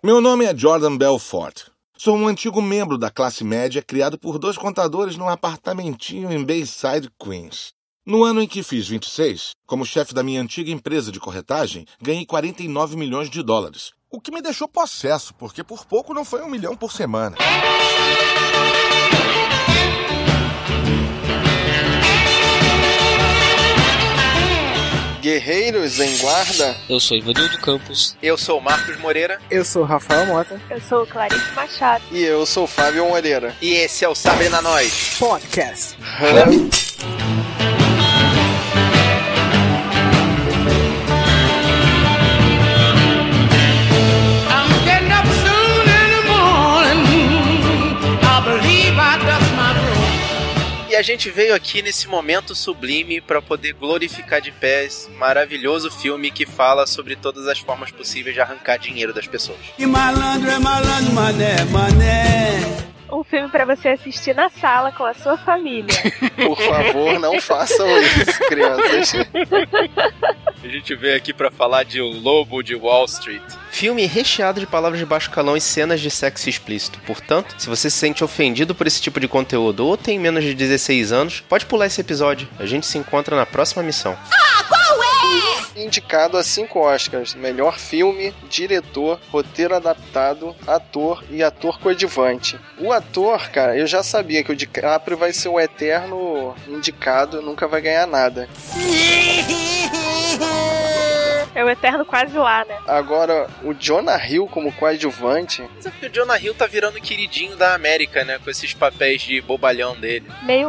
Meu nome é Jordan Belfort. Sou um antigo membro da classe média criado por dois contadores num apartamentinho em Bayside, Queens. No ano em que fiz 26, como chefe da minha antiga empresa de corretagem, ganhei 49 milhões de dólares. O que me deixou possesso, porque por pouco não foi um milhão por semana. Guerreiros em Guarda. Eu sou Ivanildo Campos. Eu sou Marcos Moreira. Eu sou Rafael Mota. Eu sou Clarice Machado. E eu sou Fábio Moreira. E esse é o Sabre na Nós Podcast. E a gente veio aqui nesse momento sublime para poder glorificar de pé esse maravilhoso filme que fala sobre todas as formas possíveis de arrancar dinheiro das pessoas. E malandro é malandro, mané, mané. Um filme para você assistir na sala com a sua família. Por favor, não façam isso, crianças. A gente veio aqui para falar de O Lobo de Wall Street. Filme recheado de palavras de baixo calão e cenas de sexo explícito. Portanto, se você se sente ofendido por esse tipo de conteúdo ou tem menos de 16 anos, pode pular esse episódio. A gente se encontra na próxima missão. Indicado a cinco Oscars: melhor filme, diretor, roteiro adaptado, ator e ator coadjuvante. O ator, cara, eu já sabia que o DiCaprio vai ser o eterno indicado, nunca vai ganhar nada. É o eterno quase lá, né? Agora, o Jonah Hill como coadjuvante, Mas é porque o Jonah Hill tá virando queridinho da América, né? Com esses papéis de bobalhão dele. Meio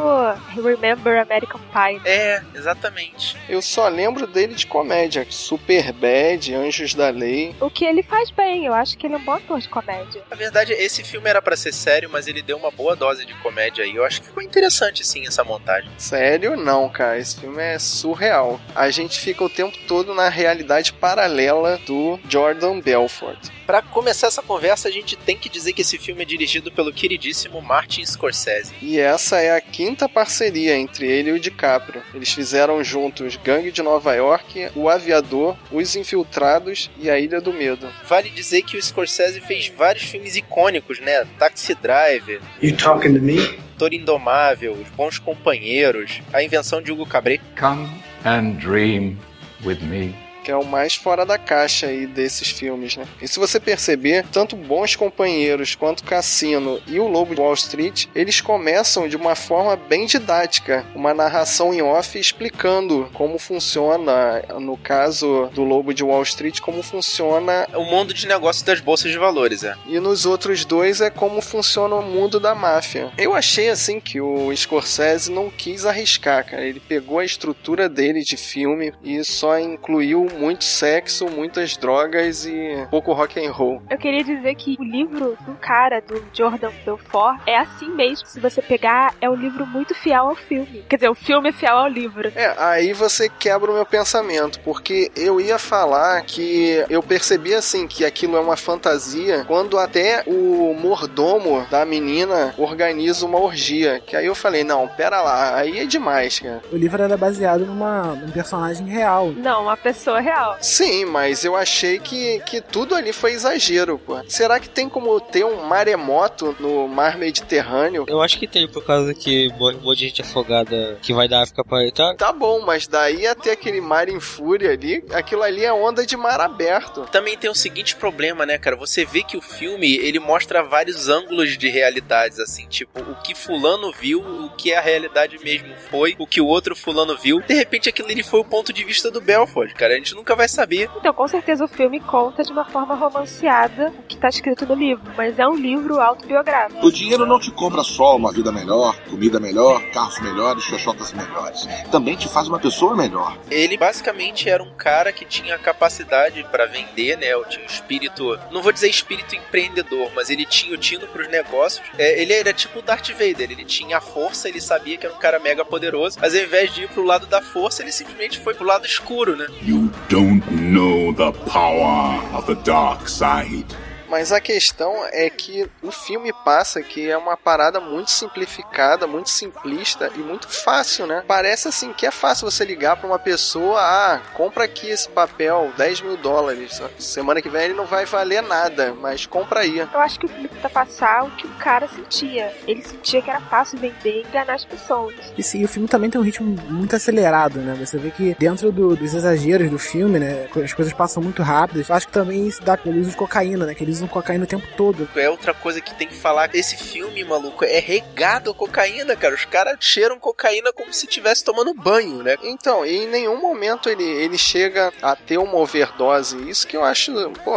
Remember American Pie. É, exatamente. eu só lembro dele de comédia. Superbad, Anjos da Lei. O que ele faz bem, eu acho que ele é um bom ator de comédia. Na verdade, esse filme era pra ser sério, mas ele deu uma boa dose de comédia aí. Eu acho que ficou interessante, sim, essa montagem. Sério, não, cara. Esse filme é surreal. A gente fica o tempo todo na realidade paralela do Jordan Belfort. Pra começar essa conversa, a gente tem que dizer que esse filme é dirigido pelo queridíssimo Martin Scorsese. E essa é a quinta parceria entre ele e o DiCaprio. Eles fizeram juntos Gangue de Nova York, O Aviador, Os Infiltrados e A Ilha do Medo. Vale dizer que o Scorsese fez vários filmes icônicos, né? Taxi Driver, You talking to me? Toro Indomável, Os Bons Companheiros, A Invenção de Hugo Cabret. Come and dream with me. Que é o mais fora da caixa aí desses filmes, né? E se você perceber, tanto Bons Companheiros quanto Cassino e O Lobo de Wall Street, eles começam de uma forma bem didática, uma narração em off explicando como funciona, no caso do Lobo de Wall Street, como funciona O mundo de negócio das bolsas de valores, é. e nos outros dois é como funciona o mundo da máfia. Eu achei assim que o Scorsese não quis arriscar, cara. Ele pegou a estrutura dele de filme e só incluiu muito sexo, muitas drogas e pouco rock and roll. Eu queria dizer que o livro do cara, do Jordan Belfort, é assim mesmo. Se você pegar, é um livro muito fiel ao filme. Quer dizer, o filme é fiel ao livro. É, aí você quebra o meu pensamento, porque eu ia falar que eu percebi assim que aquilo é uma fantasia quando até o mordomo da menina organiza uma orgia. Que aí eu falei, não, pera lá, aí é demais, cara. O livro era baseado numa, num personagem real. Não, uma pessoa real. Sim, mas eu achei que, que tudo ali foi exagero, pô. Será que tem como ter um maremoto no mar Mediterrâneo? Eu acho que tem, por causa que um monte de gente afogada que vai da África para a Itália. Tá bom, mas daí até aquele mar em fúria ali, aquilo ali é onda de mar aberto. Também tem o seguinte problema, né, cara? Você vê que o filme, ele mostra vários ângulos de realidades, assim, tipo, o que fulano viu, o que a realidade mesmo foi, o que o outro fulano viu. De repente aquilo ali foi o ponto de vista do Belfort, cara. A gente nunca vai saber. Então, com certeza o filme conta de uma forma romanceada o que tá escrito no livro, mas é um livro autobiográfico. O dinheiro não te compra só uma vida melhor, comida melhor, carros melhores, xoxotas melhores. Também te faz uma pessoa melhor. Ele basicamente era um cara que tinha capacidade pra vender, né? Ou tinha um espírito, não vou dizer espírito empreendedor, mas ele tinha o tino pros negócios. É, ele era tipo o Darth Vader, ele tinha a força, ele sabia que era um cara mega poderoso, mas ao invés de ir pro lado da força, ele simplesmente foi pro lado escuro, né? You don't know the power of the dark side. Mas a questão é que o filme passa que é uma parada muito simplificada, muito simplista e muito fácil, né? Parece assim que é fácil você ligar pra uma pessoa, ah, compra aqui esse papel, 10 mil dólares. Semana que vem ele não vai valer nada, mas compra aí. Eu acho que o filme tenta passar o que o cara sentia. Ele sentia que era fácil vender e enganar as pessoas. E sim, o filme também tem um ritmo muito acelerado, né? Você vê que dentro do- dos exageros do filme, né? As coisas passam muito rápidas. Eu acho que também isso dá pelo uso de cocaína, né? Que eles usam cocaína o tempo todo. É outra coisa que tem que falar. Esse filme, maluco, é regado a cocaína, cara. Os caras cheiram cocaína como se estivesse tomando banho, né? Então, e em nenhum momento ele, ele chega a ter uma overdose. Isso que eu acho, pô,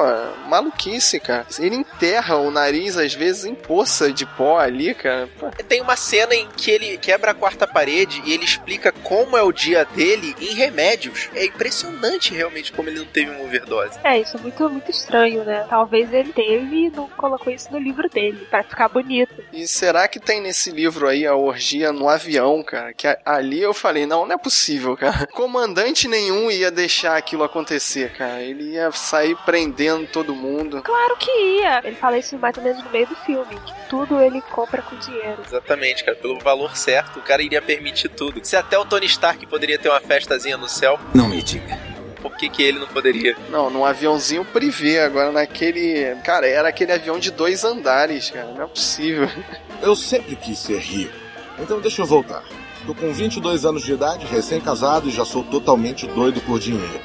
maluquice, cara. Ele enterra o nariz, às vezes, em poça de pó ali, cara. Pô, Tem uma cena em que ele quebra a quarta parede e ele explica como é o dia dele em remédios. É impressionante realmente como ele não teve uma overdose. É, isso é muito, muito estranho, né? Talvez ele teve e não colocou isso no livro dele, pra ficar bonito. E será que tem nesse livro aí a orgia no avião, cara? Que ali eu falei, não, não é possível, cara. Comandante nenhum ia deixar aquilo acontecer, cara. Ele ia sair prendendo todo mundo. Claro que ia! Ele fala isso mais ou menos no meio do filme, que tudo ele compra com dinheiro. Exatamente, cara. Pelo valor certo, o cara iria permitir tudo. Se até o Tony Stark poderia ter uma festazinha no céu, Não me diga. Por que, que ele não poderia? Não, num aviãozinho privê, agora naquele. Cara, era aquele avião de dois andares, cara. Não é possível. Eu sempre quis ser rico. Então deixa eu voltar. Tô com 22 anos de idade, recém-casado e já sou totalmente doido por dinheiro.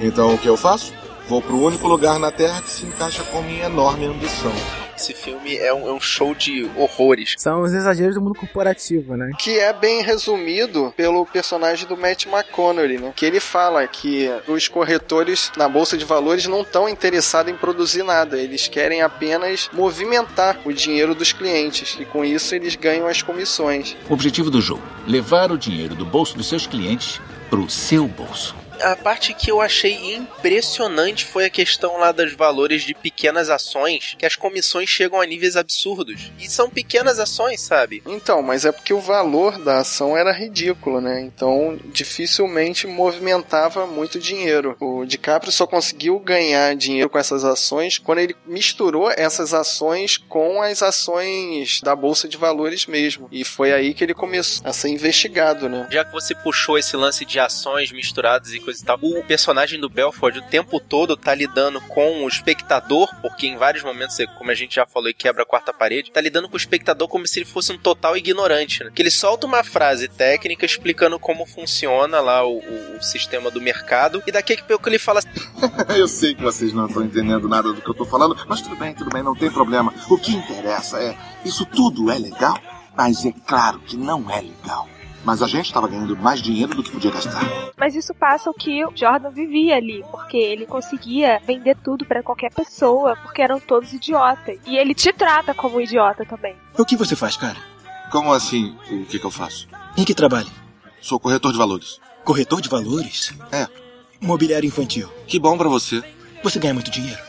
Então o que eu faço? Vou pro único lugar na Terra que se encaixa com minha enorme ambição. Esse filme é um, é um show de horrores. São os exageros do mundo corporativo, né? Que é bem resumido pelo personagem do Matt McConaughey, né? Que ele fala que os corretores na Bolsa de Valores não estão interessados em produzir nada. Eles querem apenas movimentar o dinheiro dos clientes. E com isso eles ganham as comissões. O objetivo do jogo: levar o dinheiro do bolso dos seus clientes pro seu bolso. A parte que eu achei impressionante foi a questão lá dos valores de pequenas ações, que as comissões chegam a níveis absurdos. E são pequenas ações, sabe? Então, mas é porque o valor da ação era ridículo, né? Então, dificilmente movimentava muito dinheiro. O DiCaprio só conseguiu ganhar dinheiro com essas ações quando ele misturou essas ações com as ações da bolsa de valores mesmo. E foi aí que ele começou a ser investigado, né? Já que você puxou esse lance de ações misturadas e coisa e tal, o personagem do Belford o tempo todo tá lidando com o espectador, porque em vários momentos, como a gente já falou, e quebra a quarta parede, tá lidando com o espectador como se ele fosse um total ignorante, né? Que ele solta uma frase técnica explicando como funciona lá o, o- sistema do mercado, e daqui a pouco ele fala Eu sei que vocês não estão entendendo nada do que eu tô falando, mas tudo bem, tudo bem, não tem problema. O que interessa é, isso tudo é legal, mas é claro que não é legal. Mas a gente estava ganhando mais dinheiro do que podia gastar. Mas isso passa o que o Jordan vivia ali, porque ele conseguia vender tudo pra qualquer pessoa, porque eram todos idiotas. E ele te trata como um idiota também. O que você faz, cara? Como assim? O que, que eu faço? Em que trabalha? Sou corretor de valores. Corretor de valores? É. Mobiliário infantil. Que bom pra você. Você ganha muito dinheiro.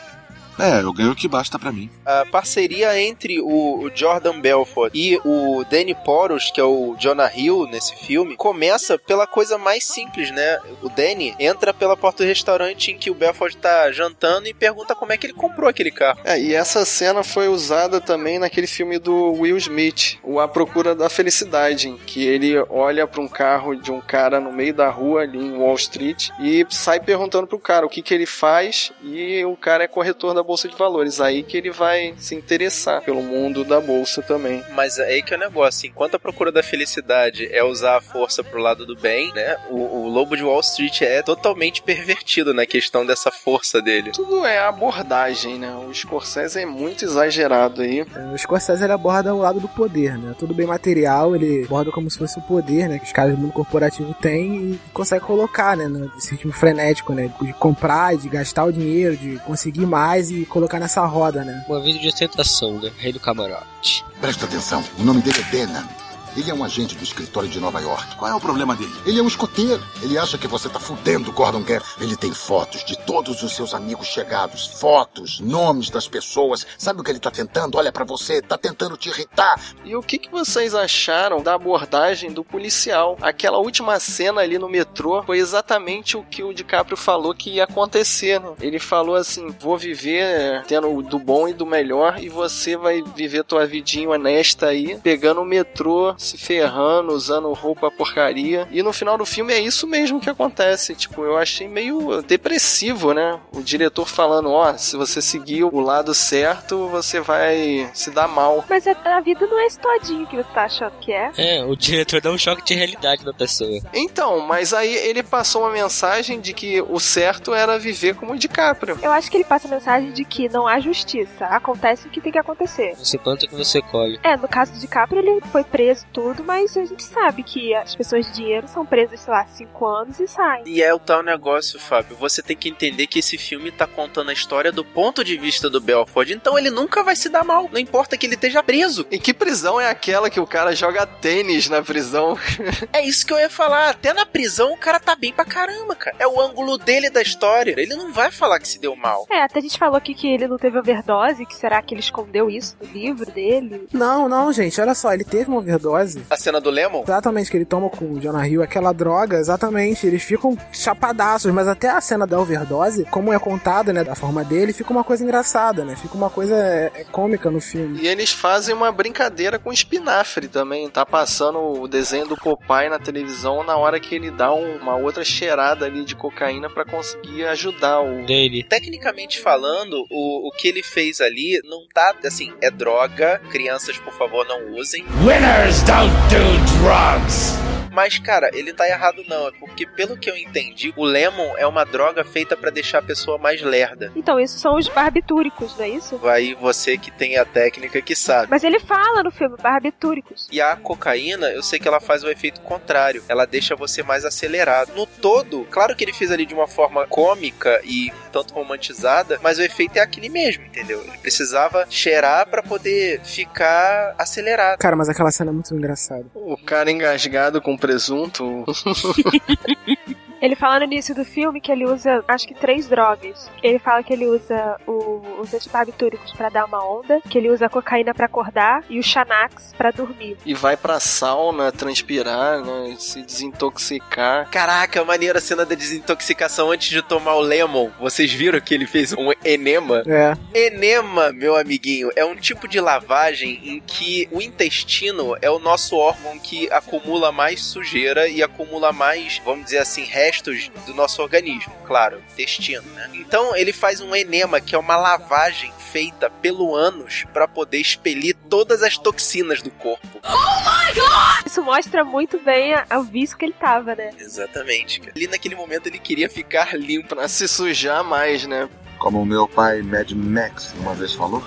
É, eu ganho o que basta pra mim. a parceria entre o, o Jordan Belfort e o Danny Poros, que é o Jonah Hill nesse filme, começa pela coisa mais simples, né? O Danny entra pela porta do restaurante em que o Belfort tá jantando e pergunta como é que ele comprou aquele carro. É, e essa cena foi usada também naquele filme do Will Smith, o A Procura da Felicidade, em que ele olha para um carro de um cara no meio da rua ali em Wall Street e sai perguntando pro cara o que que ele faz e o cara é corretor da bolsa de valores, aí que ele vai se interessar pelo mundo da bolsa também. Mas é aí que é o negócio, enquanto a procura da felicidade é usar a força pro lado do bem, né? O, o Lobo de Wall Street é totalmente pervertido na questão dessa força dele. Tudo é abordagem, né? O Scorsese é muito exagerado aí. O Scorsese ele aborda o lado do poder, né? Tudo bem material, ele aborda como se fosse o poder, né? Que os caras do mundo corporativo têm e consegue colocar, né? Nesse ritmo frenético, né? De comprar, de gastar o dinheiro, de conseguir mais e colocar nessa roda, né? Uma vida de ostentação, né? Rei do camarote. Presta atenção, o nome dele é Denan. Ele é um agente do escritório de Nova York. Qual é o problema dele? Ele é um escoteiro. Ele acha que você tá fudendo o Gordon Gap. Ele tem fotos de todos os seus amigos chegados. Fotos, nomes das pessoas. Sabe o que ele tá tentando? Olha pra você, tá tentando te irritar. E o que, que vocês acharam da abordagem do policial? Aquela última cena ali no metrô foi exatamente o que o DiCaprio falou que ia acontecer, né? Ele falou assim: vou viver tendo do bom e do melhor, e você vai viver tua vidinha honesta aí, pegando o metrô, se ferrando, usando roupa porcaria. E no final do filme é isso mesmo que acontece. Tipo, eu achei meio depressivo, né? O diretor falando: ó, se você seguir o lado certo, você vai se dar mal. Mas a, a vida não é esse todinho que você tá achando que é. É, o diretor dá um choque de realidade na pessoa. Então, mas aí ele passou uma mensagem de que o certo era viver como o DiCaprio. Eu acho que ele passa a mensagem de que não há justiça. Acontece o que tem que acontecer. Você planta o que você colhe. É, no caso do DiCaprio, ele foi preso tudo, mas a gente sabe que as pessoas de dinheiro são presas, sei lá, cinco anos e saem. E é o tal negócio, Fábio. Você tem que entender que esse filme tá contando a história do ponto de vista do Belford. Então ele nunca vai se dar mal. Não importa que ele esteja preso. E que prisão é aquela que o cara joga tênis na prisão? É isso que eu ia falar. Até na prisão o cara tá bem pra caramba, cara. É o ângulo dele da história. Ele não vai falar que se deu mal. É, até a gente falou aqui que ele não teve overdose, que será que ele escondeu isso no livro dele? Não, não, gente, olha só, ele teve uma overdose. A cena do Lemon? Exatamente, que ele toma com o Jonah Hill aquela droga, exatamente. Eles ficam chapadaços, mas até a cena da overdose, como é contada, né, da forma dele, fica uma coisa engraçada, né? Fica uma coisa é, é cômica no filme. E eles fazem uma brincadeira com espinafre também. Tá passando o desenho do Popeye na televisão na hora que ele dá um- uma outra cheirada ali de cocaína pra conseguir ajudar o. Dele. Tecnicamente falando, o, o que ele fez ali não tá assim, é droga. Crianças, por favor, não usem. Winners don't do drugs. Mas, cara, ele tá errado não. É porque, pelo que eu entendi, o Lemon é uma droga feita pra deixar a pessoa mais lerda. Então, isso são os barbitúricos, não é isso? Vai você que tem a técnica que sabe. Mas ele fala no filme, barbitúricos. E a cocaína, eu sei que ela faz o efeito contrário. Ela deixa você mais acelerado. No todo, claro que ele fez ali de uma forma cômica e um tanto romantizada, mas o efeito é aquele mesmo, entendeu? Ele precisava cheirar pra poder ficar acelerado. Cara, mas aquela cena é muito engraçada. O cara engasgado com presunto. Ele fala no início do filme que ele usa, acho que três drogas. Ele fala que ele usa o- os antibarbitúricos pra dar uma onda, que ele usa a cocaína pra acordar e o Xanax pra dormir. e vai pra sauna transpirar, né? Se desintoxicar. Caraca, maneira a cena da desintoxicação antes de tomar o Lemon. Vocês viram que ele fez um enema? É. Enema, meu amiguinho, é um tipo de lavagem em que o intestino é o nosso órgão que acumula mais sujeira e acumula mais, vamos dizer assim, restos do nosso organismo. Claro, intestino, né? Então ele faz um enema, que é uma lavagem feita pelo ânus para poder expelir todas as toxinas do corpo. Isso mostra muito bem o vício que ele tava, né? Exatamente. cara. Ali naquele momento ele queria ficar limpo. Pra se sujar mais, né? Como o meu pai Mad Max uma vez falou,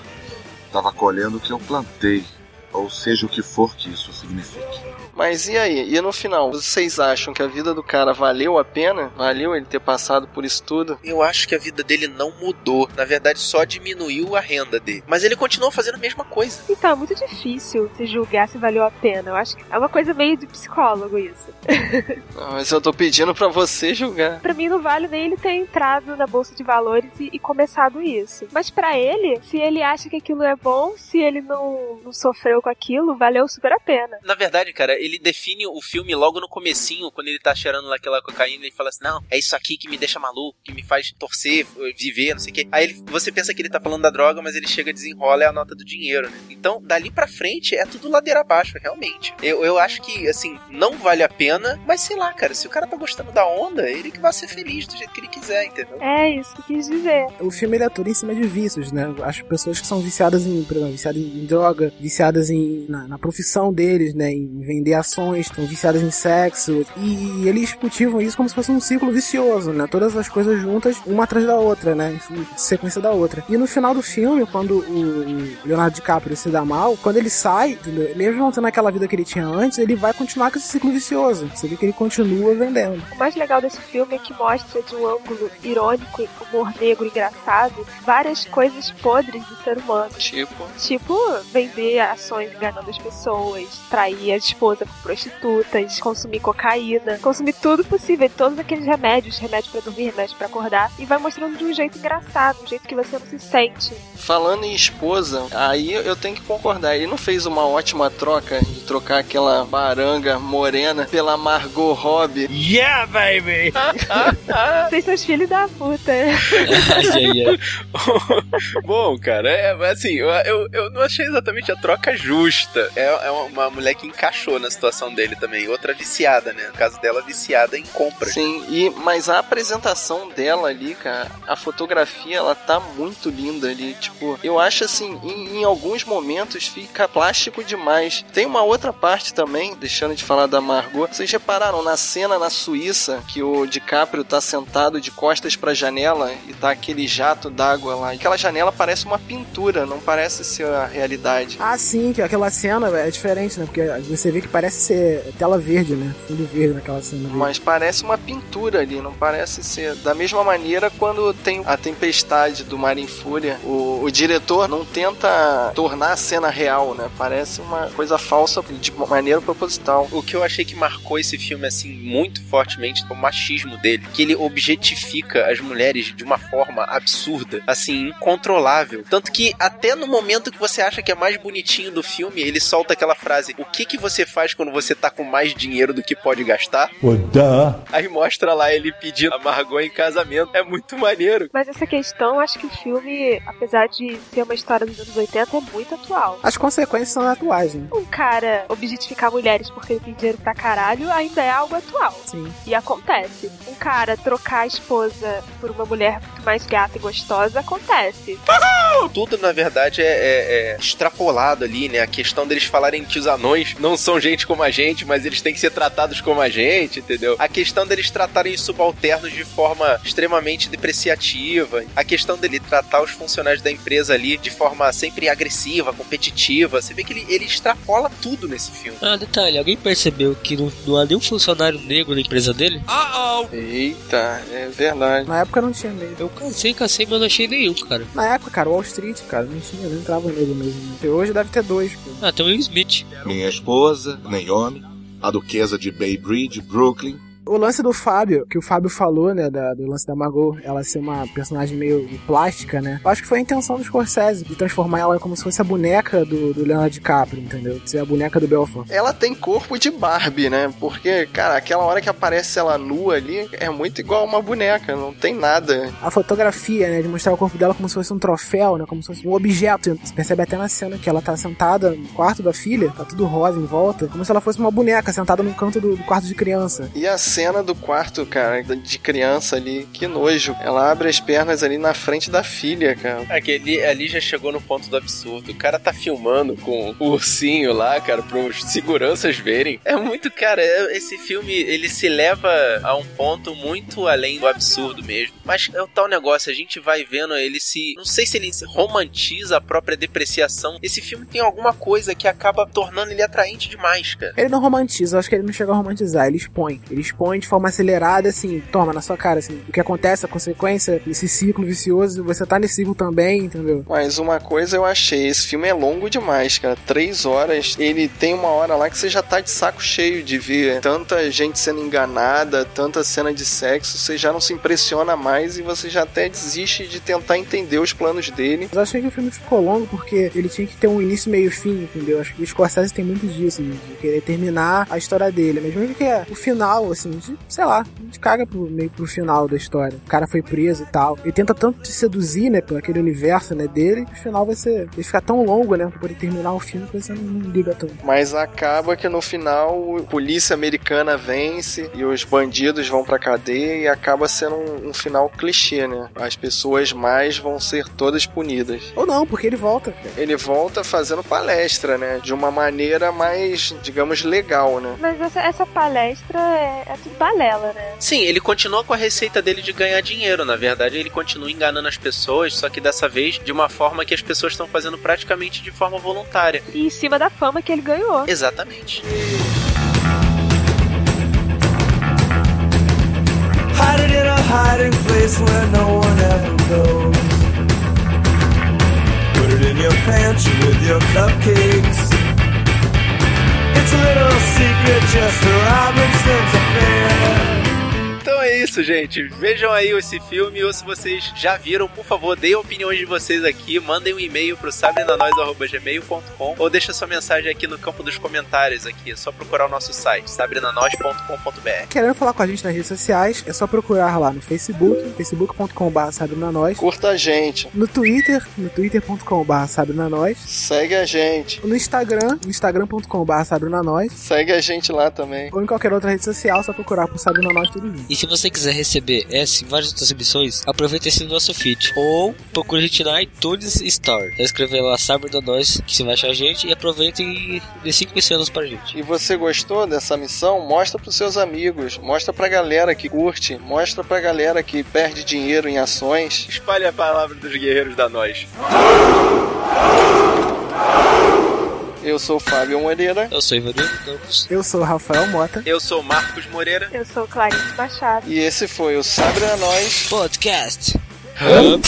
estava colhendo o que eu plantei, ou seja o que for que isso signifique. Mas e aí? E no final, vocês acham que a vida do cara valeu a pena? Valeu ele ter passado por isso tudo? Eu acho que a vida dele não mudou. Na verdade, só diminuiu a renda dele. Mas ele continuou fazendo a mesma coisa. Então, é muito difícil se julgar se valeu a pena. Eu acho que é uma coisa meio de psicólogo isso. Não, mas eu tô pedindo pra você julgar. Pra mim não vale nem ele ter entrado na bolsa de valores e, e começado isso. Mas pra ele, se ele acha que aquilo é bom, se ele não, não sofreu com aquilo, valeu super a pena. Na verdade, cara, ele define o filme logo no comecinho, quando ele tá cheirando lá aquela cocaína, ele fala assim, não, é isso aqui que me deixa maluco, que me faz torcer, viver, não sei o quê. Aí ele- você pensa que ele tá falando da droga, mas ele chega, desenrola, é a nota do dinheiro, né? Então, dali pra frente, é tudo ladeira abaixo, realmente. Eu, eu acho que, assim, não vale a pena, mas sei lá, cara, se o cara tá gostando da onda, ele que vai ser feliz do jeito que ele quiser, entendeu? É isso que eu quis dizer. O filme ele atua em cima de vícios, né? As pessoas que são viciadas em, por exemplo, viciadas em droga, viciadas em, na, na profissão deles, né? Em vender ações, estão viciadas em sexo. E eles cultivam isso como se fosse um ciclo vicioso, né? Todas as coisas juntas, uma atrás da outra, né? Em sequência da outra. E no final do filme, quando o Leonardo DiCaprio se dá mal, quando ele sai, entendeu? mesmo não tendo aquela vida que ele tinha antes, ele vai continuar com esse ciclo vicioso. Você vê que ele continua vendendo. O mais legal desse filme é que mostra de um ângulo irônico e humor negro engraçado várias coisas podres do ser humano. Tipo, Tipo, vender ações enganando as pessoas, trair a esposa com prostitutas, consumir cocaína, consumir tudo possível, todos aqueles remédios, remédio para dormir, remédio para acordar, e vai mostrando de um jeito engraçado, um jeito que você não se sente. Falando em esposa, aí eu tenho que concordar, ele não fez uma ótima troca de trocar aquela baranga morena pela Margot Robbie. Yeah, baby! Vocês são os filhos da puta. Bom, cara, é assim, eu, eu, eu, não achei exatamente a troca justa. É, é uma mulher que encaixou na situação dele também. Outra viciada, né? No caso dela, viciada em compras. Sim, e, mas a apresentação dela ali, cara, a fotografia, ela tá muito linda ali. Tipo, eu acho assim, em, em alguns momentos fica plástico demais. Tem uma outra parte também, deixando de falar da Margot. Vocês repararam na cena na Suíça que o DiCaprio tá sentado de costas pra janela e tá aquele jato d'água lá. Aquela janela parece uma pintura, não parece ser a realidade. Ah, sim, que aquela cena é diferente, né? Porque você vê que parece ser tela verde, né? Fundo verde naquela cena. Ali. Mas parece uma pintura ali, não parece ser. Da mesma maneira, quando tem a tempestade do Mar em Fúria, o, o diretor não tenta tornar a cena real, né? Parece uma coisa falsa de maneira proposital. O que eu achei que marcou esse filme, assim, muito fortemente foi o machismo dele. Que ele objetifica as mulheres de uma forma absurda, assim, incontrolável. Tanto que até no momento que você acha que é mais bonitinho do filme, ele solta aquela frase: O que que você faz quando você tá com mais dinheiro do que pode gastar? Aí mostra lá ele pedindo a Margot em casamento. É muito maneiro. Mas essa questão, acho que o filme, apesar de ser uma história dos anos 80, é muito atual. As consequências são atuais, né? Um cara objetificar mulheres porque ele tem dinheiro pra caralho ainda é algo atual. Sim. E acontece. Um cara trocar a esposa por uma mulher muito mais gata e gostosa acontece. Tudo, na verdade, é, é- é extrapolado ali, né? A questão deles falarem que os anões não são gente como a gente, mas eles têm que ser tratados como a gente, entendeu? A questão deles tratarem os subalternos de forma extremamente depreciativa. A questão dele tratar os funcionários da empresa ali de forma sempre agressiva, competitiva. Você vê que ele, ele extrapola tudo nesse filme. Ah, detalhe, alguém percebeu que não, não há nenhum funcionário negro na empresa dele? Eita, é verdade. Na época não tinha medo. Eu cansei, cansei, mas não achei nenhum, cara. Na época, cara, Wall Street, cara, não tinha, não entrava nego mesmo. E hoje deve ter dois, pô. Ah, tem o Will Smith. Minha esposa, Naomi, a duquesa de Bay Bridge, Brooklyn. O lance do Fábio, que o Fábio falou, né, da- do lance da Margot, ela ser uma personagem meio plástica, né? Eu acho que foi a intenção do Scorsese, de transformar ela como se fosse a boneca do, do Leonardo DiCaprio, entendeu? De ser a boneca do Belfort. Ela tem corpo de Barbie, né? Porque, cara, aquela hora que aparece ela nua ali é muito igual uma boneca, não tem nada. A fotografia, né, de mostrar o corpo dela como se fosse um troféu, né, como se fosse um objeto. Você percebe até na cena que ela tá sentada no quarto da filha, tá tudo rosa em volta, como se ela fosse uma boneca sentada num canto do, do quarto de criança. E a cena do quarto, cara, de criança ali, que nojo. Ela abre as pernas ali na frente da filha, cara. Aquele ali já chegou no ponto do absurdo. O cara tá filmando com o ursinho lá, cara, pros seguranças verem. É muito, cara, é- esse filme, ele se leva a um ponto muito além do absurdo mesmo. Mas é o tal negócio, a gente vai vendo ele se... Não sei se ele se romantiza a própria depreciação. Esse filme tem alguma coisa que acaba tornando ele atraente demais, cara. Ele não romantiza, eu acho que ele não chega a romantizar, ele expõe. Ele expõe de forma acelerada, assim, toma na sua cara, assim, o que acontece, a consequência, esse ciclo vicioso, você tá nesse ciclo também, entendeu? Mas uma coisa eu achei, esse filme é longo demais, cara. Três horas. Ele tem uma hora lá que você já tá de saco cheio de ver tanta gente sendo enganada, tanta cena de sexo. Você já não se impressiona mais e você já até desiste de tentar entender os planos dele. Mas eu achei que o filme ficou longo porque ele tinha que ter um início, meio e fim, entendeu? Acho que o Scorsese tem muito disso, né? de querer terminar a história dele. Mas mesmo que é o final, assim, de- sei lá, a gente caga pro, meio pro final da história. O cara foi preso e tal. Ele tenta tanto te seduzir, né, por aquele universo, né, dele, que o final vai ser. Ele fica tão longo, né, pra poder terminar o filme que você não, liga tanto. Mas acaba que no final a polícia americana vence e os bandidos vão pra cadeia e acaba sendo um, um final clichê, né? As pessoas mais vão ser todas punidas. Ou não, porque ele volta. Ele volta fazendo palestra, né? De uma maneira mais, digamos, legal, né? Mas essa, essa palestra é, é tudo balela, né? Sim, ele continua com a receita dele de ganhar dinheiro. Na verdade, ele continua enganando as pessoas, só que dessa vez de uma forma que as pessoas estão fazendo praticamente de forma voluntária. E em cima da fama que ele ganhou. Exatamente. Hide it in a hiding place where no one ever goes. Put it in your pantry with your cupcakes. It's a little secret, just a Robinson's affair. Então é isso, gente. Vejam aí esse filme ou se vocês já viram, por favor, deem opiniões de vocês aqui, mandem um e-mail pro sabrinanois.gmail.com ou deixa sua mensagem aqui no campo dos comentários aqui. É só procurar o nosso site, sabrinanois.com.br. Querendo falar com a gente nas redes sociais, é só procurar lá no Facebook, facebook.com.br sabrinanois. Curta a gente. No Twitter, no twitter.com.br sabrinanois. Segue a gente. No Instagram, no instagram.com.br sabrinanois. Segue a gente lá também. Ou em qualquer outra rede social, só procurar por sabrinanois tudo junto. E se você quiser receber essa e várias outras emissões, aproveita esse nosso feed. Ou procure a gente na iTunes Store. É escrever lá Sabre da Nós, que você vai achar a gente, e aproveita e dê 5 estrelas pra gente. E você gostou dessa missão? Mostra pros seus amigos, mostra pra galera que curte, mostra pra galera que perde dinheiro em ações. Espalhe a palavra dos guerreiros da Nós. Eu sou o Fábio Moreira. Eu sou Ivanildo Campos. Eu sou o Rafael Mota. Eu sou Marcos Moreira. Eu sou Clarice Machado. E esse foi o Sabre a Nós Podcast. Hey.